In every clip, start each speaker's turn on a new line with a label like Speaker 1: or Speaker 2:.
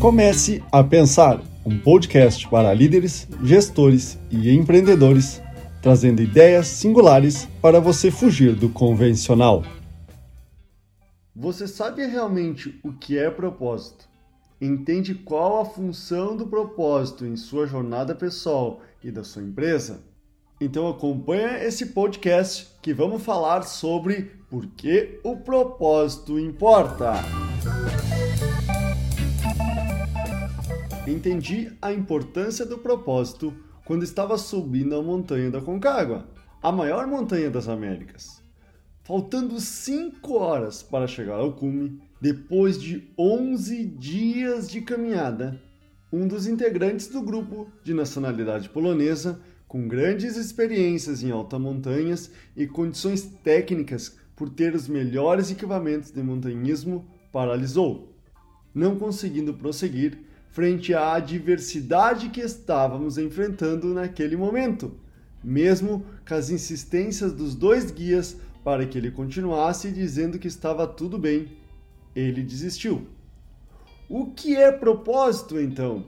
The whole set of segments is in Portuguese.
Speaker 1: Comece a Pensar, um podcast para líderes, gestores e empreendedores, trazendo ideias singulares para você fugir do convencional. Você sabe realmente o que é propósito? Entende qual a função do propósito em sua jornada pessoal e da sua empresa? Então acompanha esse podcast que vamos falar sobre por que o propósito importa. Entendi a importância do propósito quando estava subindo a montanha da Concagua, a maior montanha das Américas. Faltando 5 horas para chegar ao cume, depois de 11 dias de caminhada, um dos integrantes do grupo de nacionalidade polonesa com grandes experiências em alta montanhas e condições técnicas por ter os melhores equipamentos de montanhismo, paralisou, não conseguindo prosseguir frente à adversidade que estávamos enfrentando naquele momento, mesmo com as insistências dos dois guias para que ele continuasse dizendo que estava tudo bem. Ele desistiu. O que é propósito então?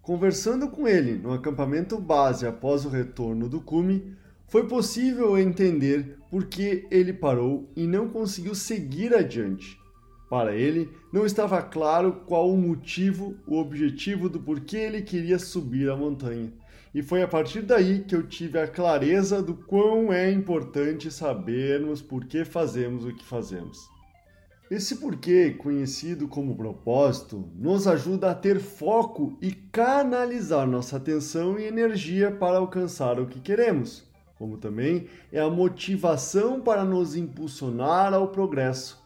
Speaker 1: Conversando com ele no acampamento base após o retorno do cume, foi possível entender por que ele parou e não conseguiu seguir adiante. Para ele, não estava claro qual o motivo, o objetivo do porquê ele queria subir a montanha. E foi a partir daí que eu tive a clareza do quão é importante sabermos por que fazemos o que fazemos. Esse porquê, conhecido como propósito, nos ajuda a ter foco e canalizar nossa atenção e energia para alcançar o que queremos, como também é a motivação para nos impulsionar ao progresso,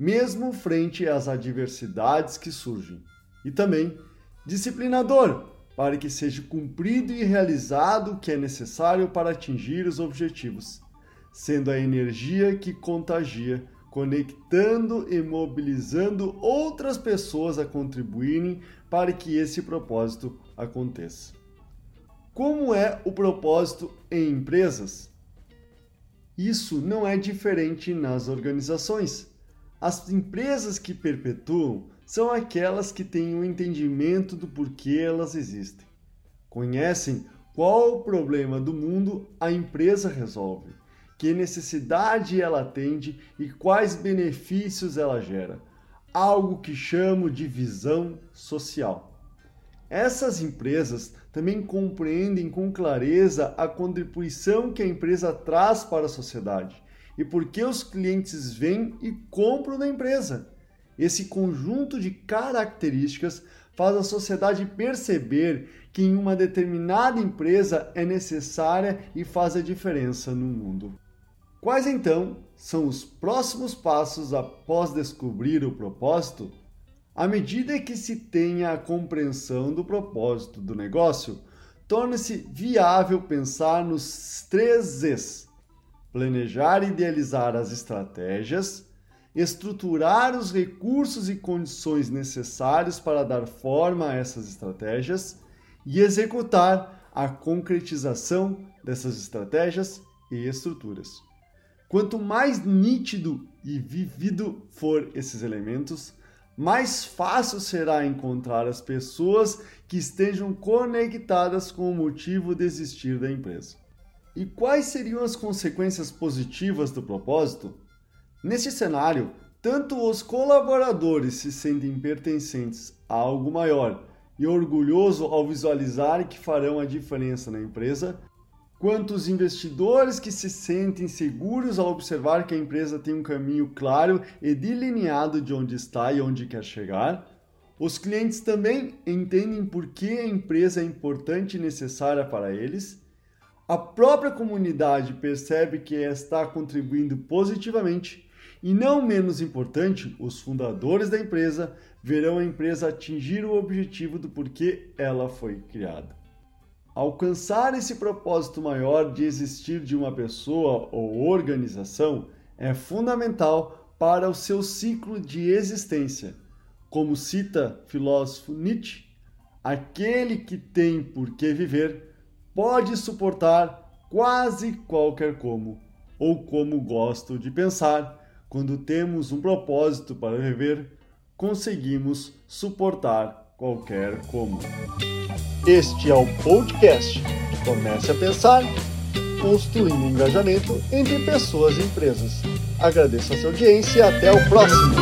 Speaker 1: mesmo frente às adversidades que surgem, e também disciplinador para que seja cumprido e realizado o que é necessário para atingir os objetivos, sendo a energia que contagia conectando e mobilizando outras pessoas a contribuírem para que esse propósito aconteça. Como é o propósito em empresas? Isso não é diferente nas organizações. As empresas que perpetuam são aquelas que têm um entendimento do porquê elas existem. Conhecem qual o problema do mundo a empresa resolve que necessidade ela atende e quais benefícios ela gera, algo que chamo de visão social. Essas empresas também compreendem com clareza a contribuição que a empresa traz para a sociedade e por que os clientes vêm e compram da empresa. Esse conjunto de características faz a sociedade perceber que em uma determinada empresa é necessária e faz a diferença no mundo. Quais então são os próximos passos após descobrir o propósito? À medida que se tenha a compreensão do propósito do negócio, torna-se viável pensar nos três Zs: planejar e idealizar as estratégias, estruturar os recursos e condições necessários para dar forma a essas estratégias e executar a concretização dessas estratégias e estruturas. Quanto mais nítido e vivido for esses elementos, mais fácil será encontrar as pessoas que estejam conectadas com o motivo de existir da empresa. E quais seriam as consequências positivas do propósito? Neste cenário, tanto os colaboradores se sentem pertencentes a algo maior e orgulhoso ao visualizar que farão a diferença na empresa, quanto os investidores que se sentem seguros ao observar que a empresa tem um caminho claro e delineado de onde está e onde quer chegar. Os clientes também entendem por que a empresa é importante e necessária para eles. A própria comunidade percebe que está contribuindo positivamente. E não menos importante, os fundadores da empresa verão a empresa atingir o objetivo do porquê ela foi criada. Alcançar esse propósito maior de existir de uma pessoa ou organização é fundamental para o seu ciclo de existência. Como cita filósofo Nietzsche, aquele que tem por que viver pode suportar quase qualquer como, ou como gosto de pensar, quando temos um propósito para viver, conseguimos suportar qualquer como. Este é o podcast Comece a Pensar, construindo engajamento entre pessoas e empresas. Agradeço a sua audiência e até o próximo.